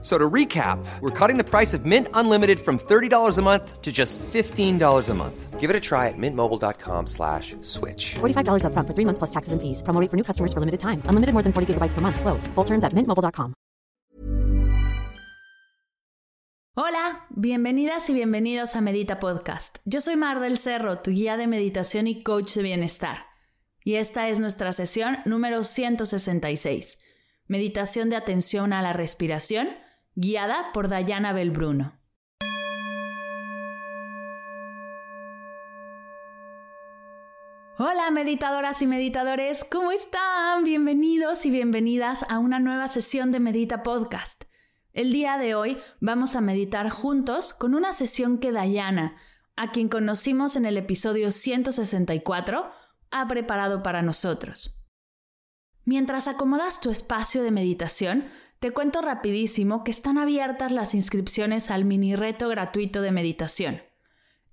So to recap, we're cutting the price of Mint Unlimited from $30 a month to just $15 a month. Give it a try at mintmobile.com slash switch. $45 upfront for three months plus taxes and fees. Promo rate for new customers for limited time. Unlimited more than 40 gigabytes per month. Slows. Full terms at mintmobile.com. Hola, bienvenidas y bienvenidos a Medita Podcast. Yo soy Mar del Cerro, tu guía de meditación y coach de bienestar. Y esta es nuestra sesión número 166. Meditación de atención a la respiración guiada por Dayana Belbruno. Hola meditadoras y meditadores, ¿cómo están? Bienvenidos y bienvenidas a una nueva sesión de Medita Podcast. El día de hoy vamos a meditar juntos con una sesión que Dayana, a quien conocimos en el episodio 164, ha preparado para nosotros. Mientras acomodas tu espacio de meditación, te cuento rapidísimo que están abiertas las inscripciones al mini reto gratuito de meditación.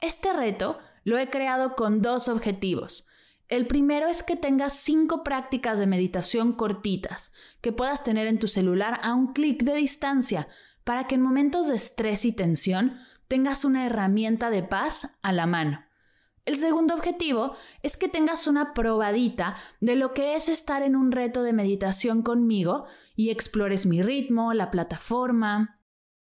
Este reto lo he creado con dos objetivos. El primero es que tengas cinco prácticas de meditación cortitas que puedas tener en tu celular a un clic de distancia para que en momentos de estrés y tensión tengas una herramienta de paz a la mano. El segundo objetivo es que tengas una probadita de lo que es estar en un reto de meditación conmigo y explores mi ritmo, la plataforma.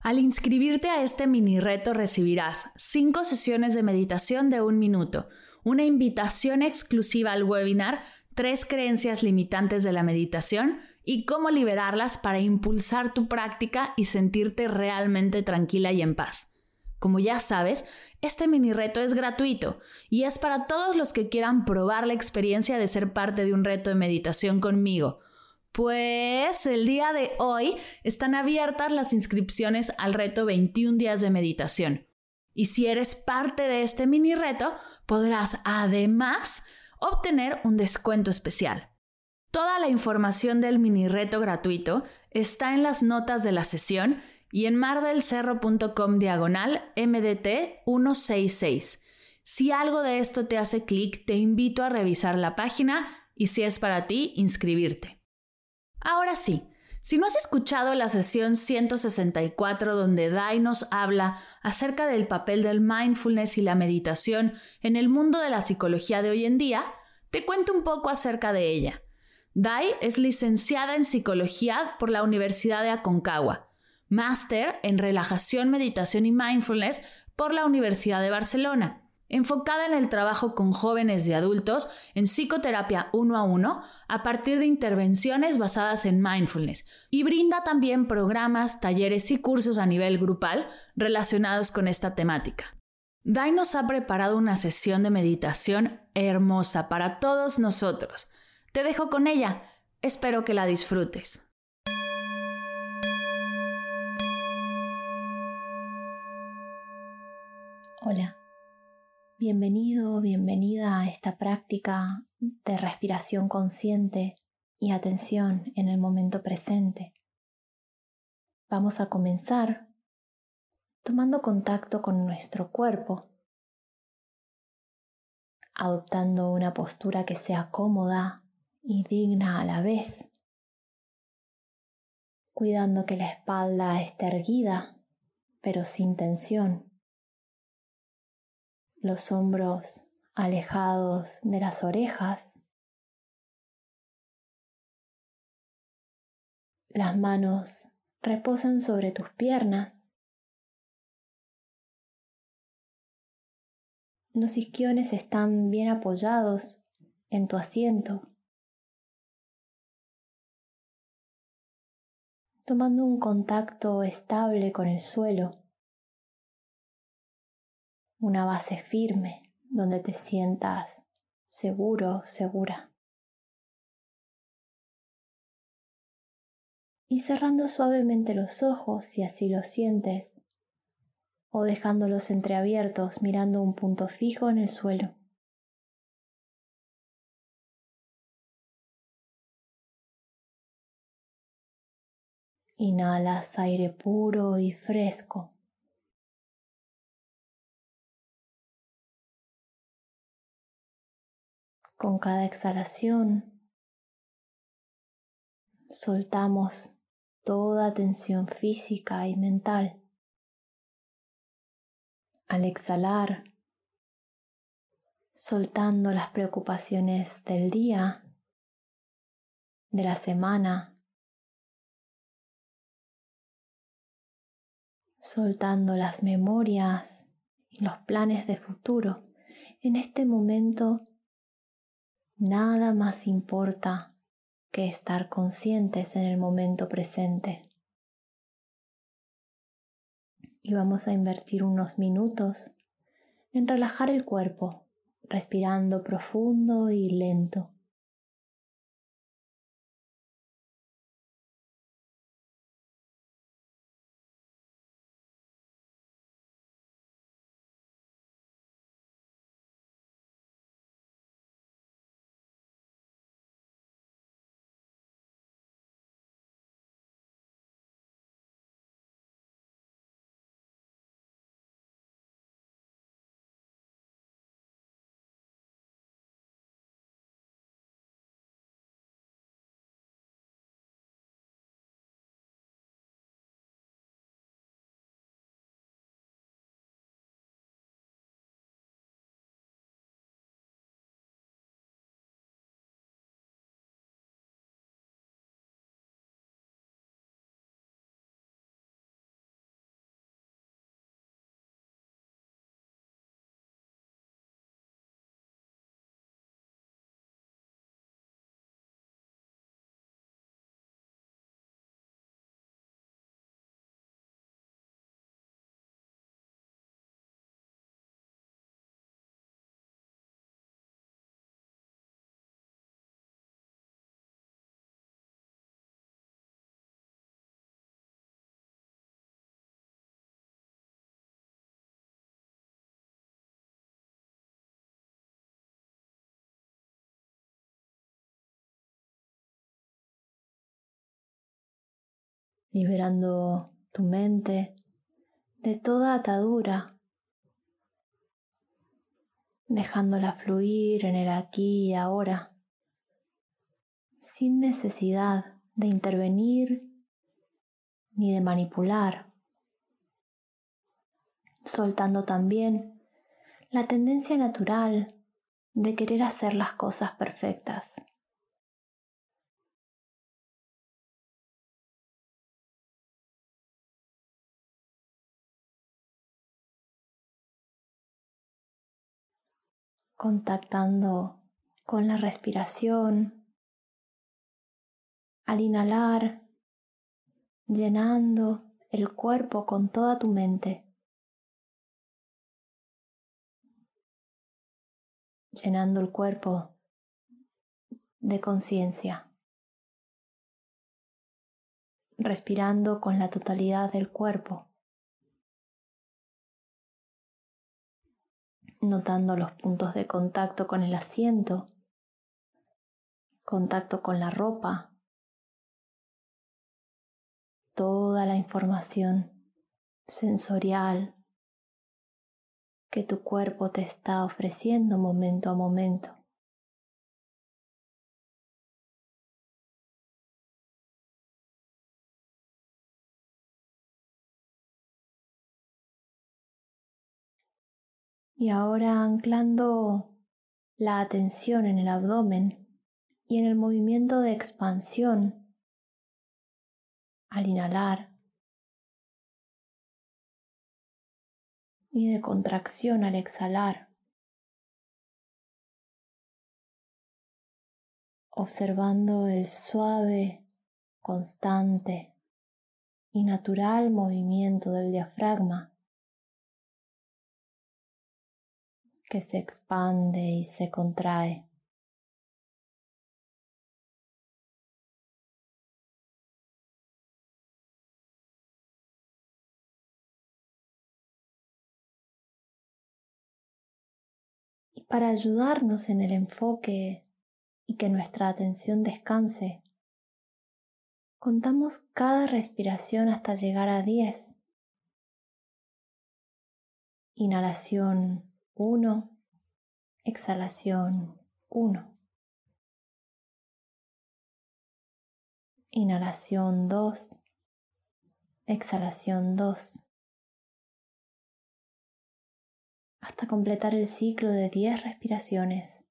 Al inscribirte a este mini reto recibirás cinco sesiones de meditación de un minuto, una invitación exclusiva al webinar, tres creencias limitantes de la meditación y cómo liberarlas para impulsar tu práctica y sentirte realmente tranquila y en paz. Como ya sabes, este mini reto es gratuito y es para todos los que quieran probar la experiencia de ser parte de un reto de meditación conmigo. Pues el día de hoy están abiertas las inscripciones al reto 21 días de meditación. Y si eres parte de este mini reto, podrás además obtener un descuento especial. Toda la información del mini reto gratuito está en las notas de la sesión y en mardelcerro.com diagonal MDT 166. Si algo de esto te hace clic, te invito a revisar la página y si es para ti, inscribirte. Ahora sí, si no has escuchado la sesión 164 donde Dai nos habla acerca del papel del mindfulness y la meditación en el mundo de la psicología de hoy en día, te cuento un poco acerca de ella. Dai es licenciada en psicología por la Universidad de Aconcagua máster en relajación, meditación y mindfulness por la Universidad de Barcelona, enfocada en el trabajo con jóvenes y adultos en psicoterapia uno a uno a partir de intervenciones basadas en mindfulness y brinda también programas, talleres y cursos a nivel grupal relacionados con esta temática. Dai nos ha preparado una sesión de meditación hermosa para todos nosotros. Te dejo con ella. Espero que la disfrutes. Hola, bienvenido, bienvenida a esta práctica de respiración consciente y atención en el momento presente. Vamos a comenzar tomando contacto con nuestro cuerpo, adoptando una postura que sea cómoda y digna a la vez, cuidando que la espalda esté erguida pero sin tensión los hombros alejados de las orejas, las manos reposan sobre tus piernas, los isquiones están bien apoyados en tu asiento. tomando un contacto estable con el suelo una base firme donde te sientas seguro, segura. Y cerrando suavemente los ojos si así lo sientes, o dejándolos entreabiertos mirando un punto fijo en el suelo. Inhalas aire puro y fresco. Con cada exhalación soltamos toda tensión física y mental. Al exhalar, soltando las preocupaciones del día, de la semana, soltando las memorias y los planes de futuro. En este momento Nada más importa que estar conscientes en el momento presente. Y vamos a invertir unos minutos en relajar el cuerpo, respirando profundo y lento. Liberando tu mente de toda atadura, dejándola fluir en el aquí y ahora, sin necesidad de intervenir ni de manipular, soltando también la tendencia natural de querer hacer las cosas perfectas. Contactando con la respiración. Al inhalar, llenando el cuerpo con toda tu mente. Llenando el cuerpo de conciencia. Respirando con la totalidad del cuerpo. Notando los puntos de contacto con el asiento, contacto con la ropa, toda la información sensorial que tu cuerpo te está ofreciendo momento a momento. Y ahora anclando la atención en el abdomen y en el movimiento de expansión al inhalar y de contracción al exhalar. Observando el suave, constante y natural movimiento del diafragma que se expande y se contrae. Y para ayudarnos en el enfoque y que nuestra atención descanse, Contamos cada respiración hasta llegar a 10. Inhalación 1, exhalación 1. Inhalación 2, exhalación 2. Hasta completar el ciclo de 10 respiraciones.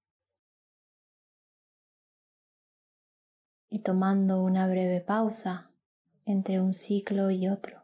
Y tomando una breve pausa entre un ciclo y otro.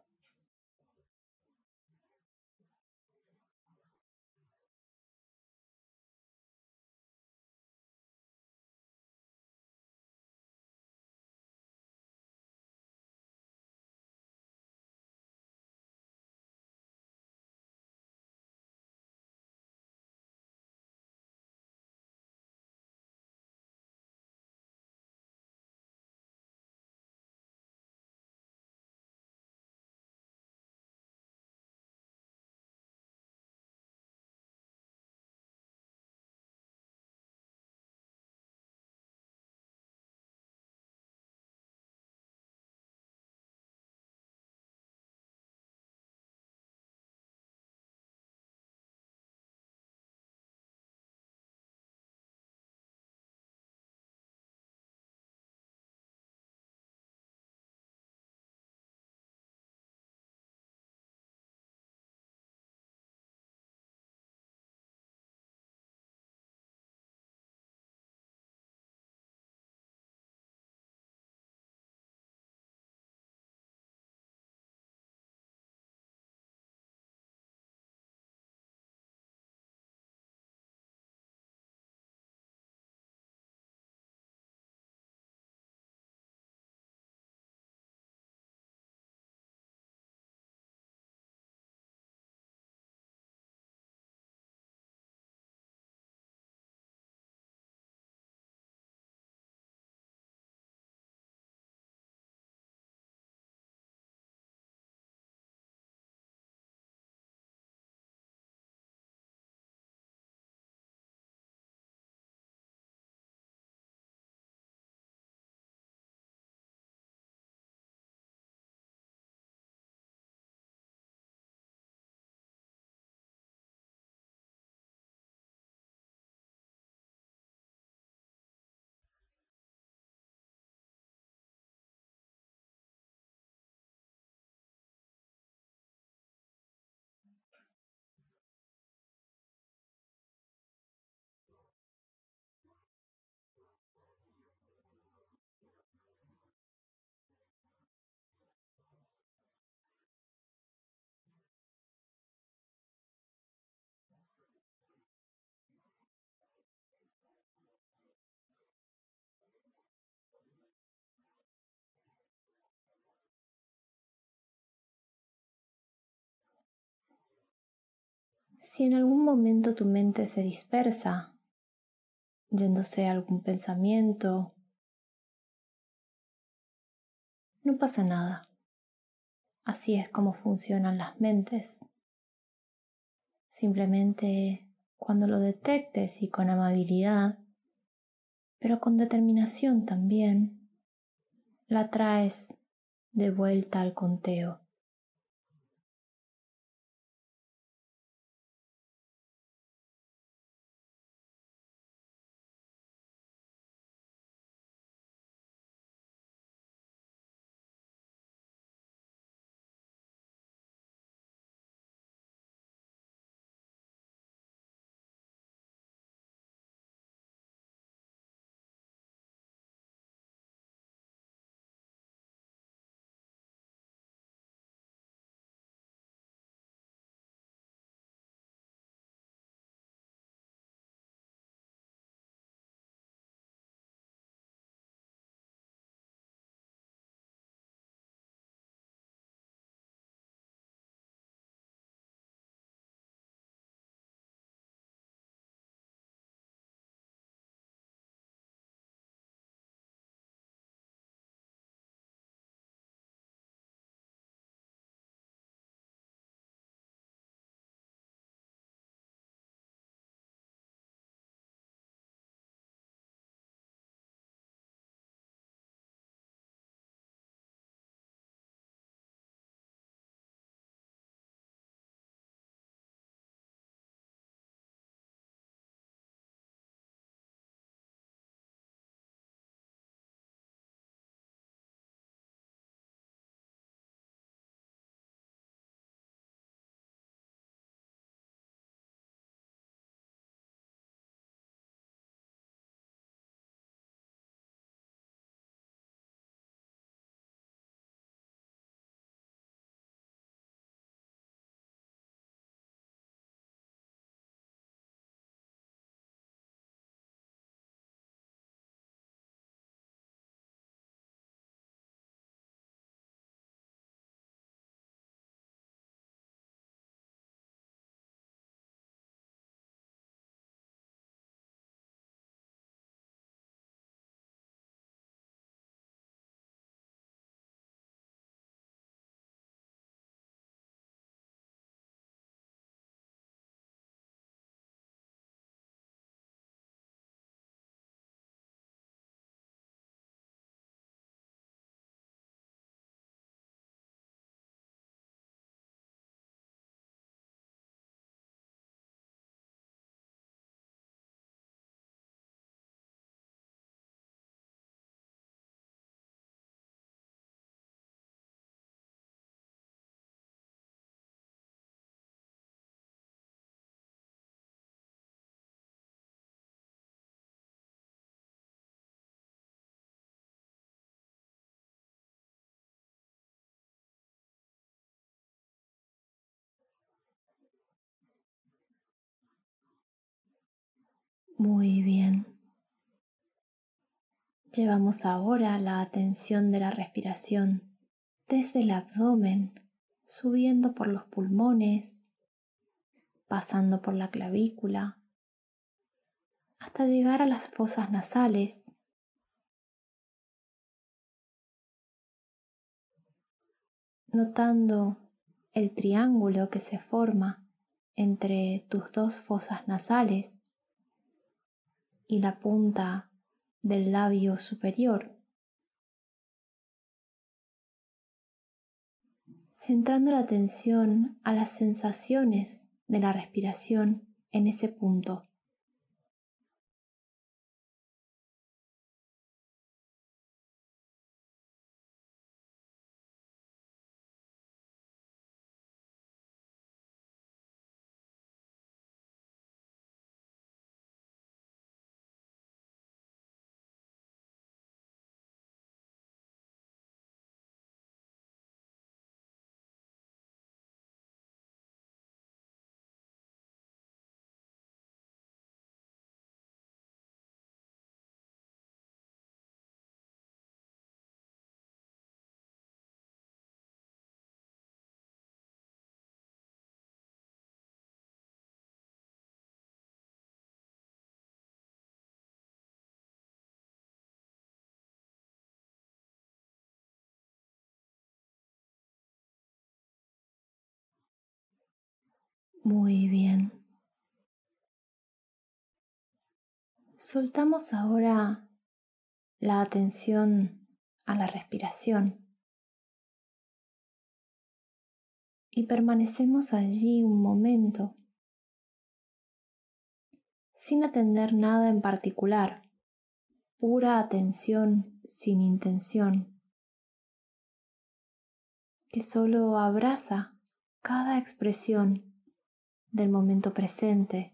Si en algún momento tu mente se dispersa, yéndose a algún pensamiento, no pasa nada. Así es como funcionan las mentes. Simplemente cuando lo detectes y con amabilidad, pero con determinación también, la traes de vuelta al conteo. Muy bien. Llevamos ahora la atención de la respiración desde el abdomen, subiendo por los pulmones, pasando por la clavícula, hasta llegar a las fosas nasales. Notando el triángulo que se forma entre tus dos fosas nasales y la punta del labio superior. Centrando la atención a las sensaciones de la respiración en ese punto. Muy bien. Soltamos ahora la atención a la respiración y permanecemos allí un momento sin atender nada en particular, pura atención sin intención, que solo abraza cada expresión del momento presente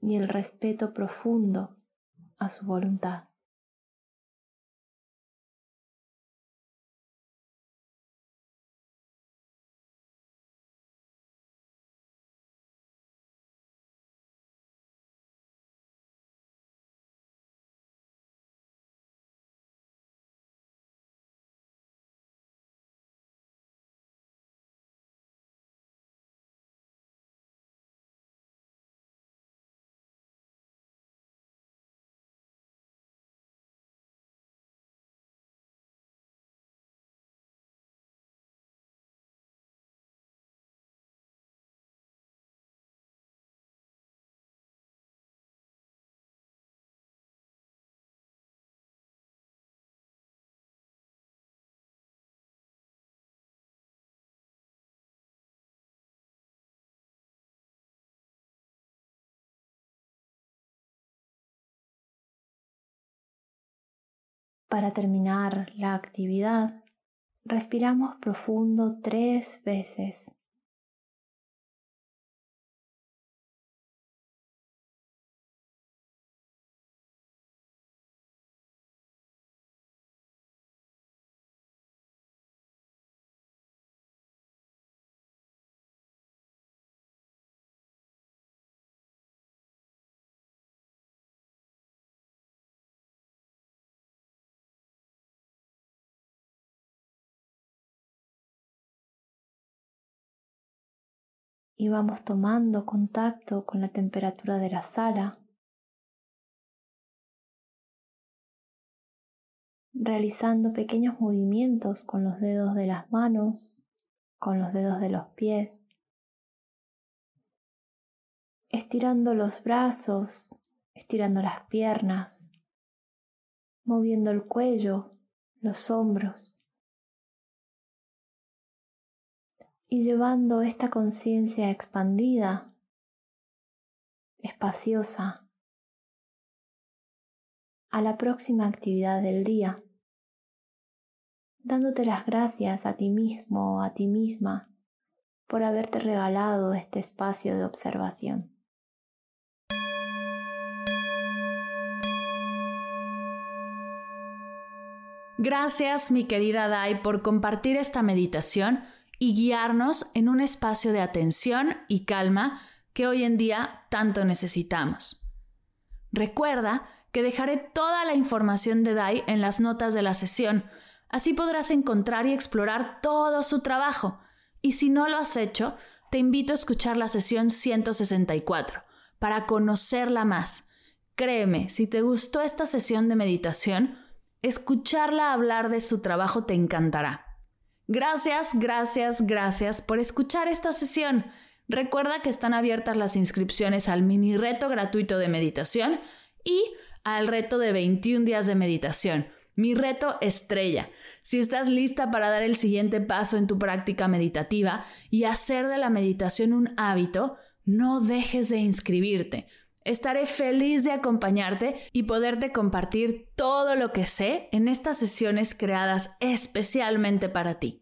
y el respeto profundo a su voluntad. Para terminar la actividad, respiramos profundo tres veces. Y vamos tomando contacto con la temperatura de la sala, realizando pequeños movimientos con los dedos de las manos, con los dedos de los pies, estirando los brazos, estirando las piernas, moviendo el cuello, los hombros. Y llevando esta conciencia expandida, espaciosa, a la próxima actividad del día, dándote las gracias a ti mismo o a ti misma por haberte regalado este espacio de observación. Gracias, mi querida Dai, por compartir esta meditación y guiarnos en un espacio de atención y calma que hoy en día tanto necesitamos. Recuerda que dejaré toda la información de Dai en las notas de la sesión, así podrás encontrar y explorar todo su trabajo. Y si no lo has hecho, te invito a escuchar la sesión 164 para conocerla más. Créeme, si te gustó esta sesión de meditación, escucharla hablar de su trabajo te encantará. Gracias, gracias, gracias por escuchar esta sesión. Recuerda que están abiertas las inscripciones al mini reto gratuito de meditación y al reto de 21 días de meditación. Mi reto estrella. Si estás lista para dar el siguiente paso en tu práctica meditativa y hacer de la meditación un hábito, no dejes de inscribirte. Estaré feliz de acompañarte y poderte compartir todo lo que sé en estas sesiones creadas especialmente para ti.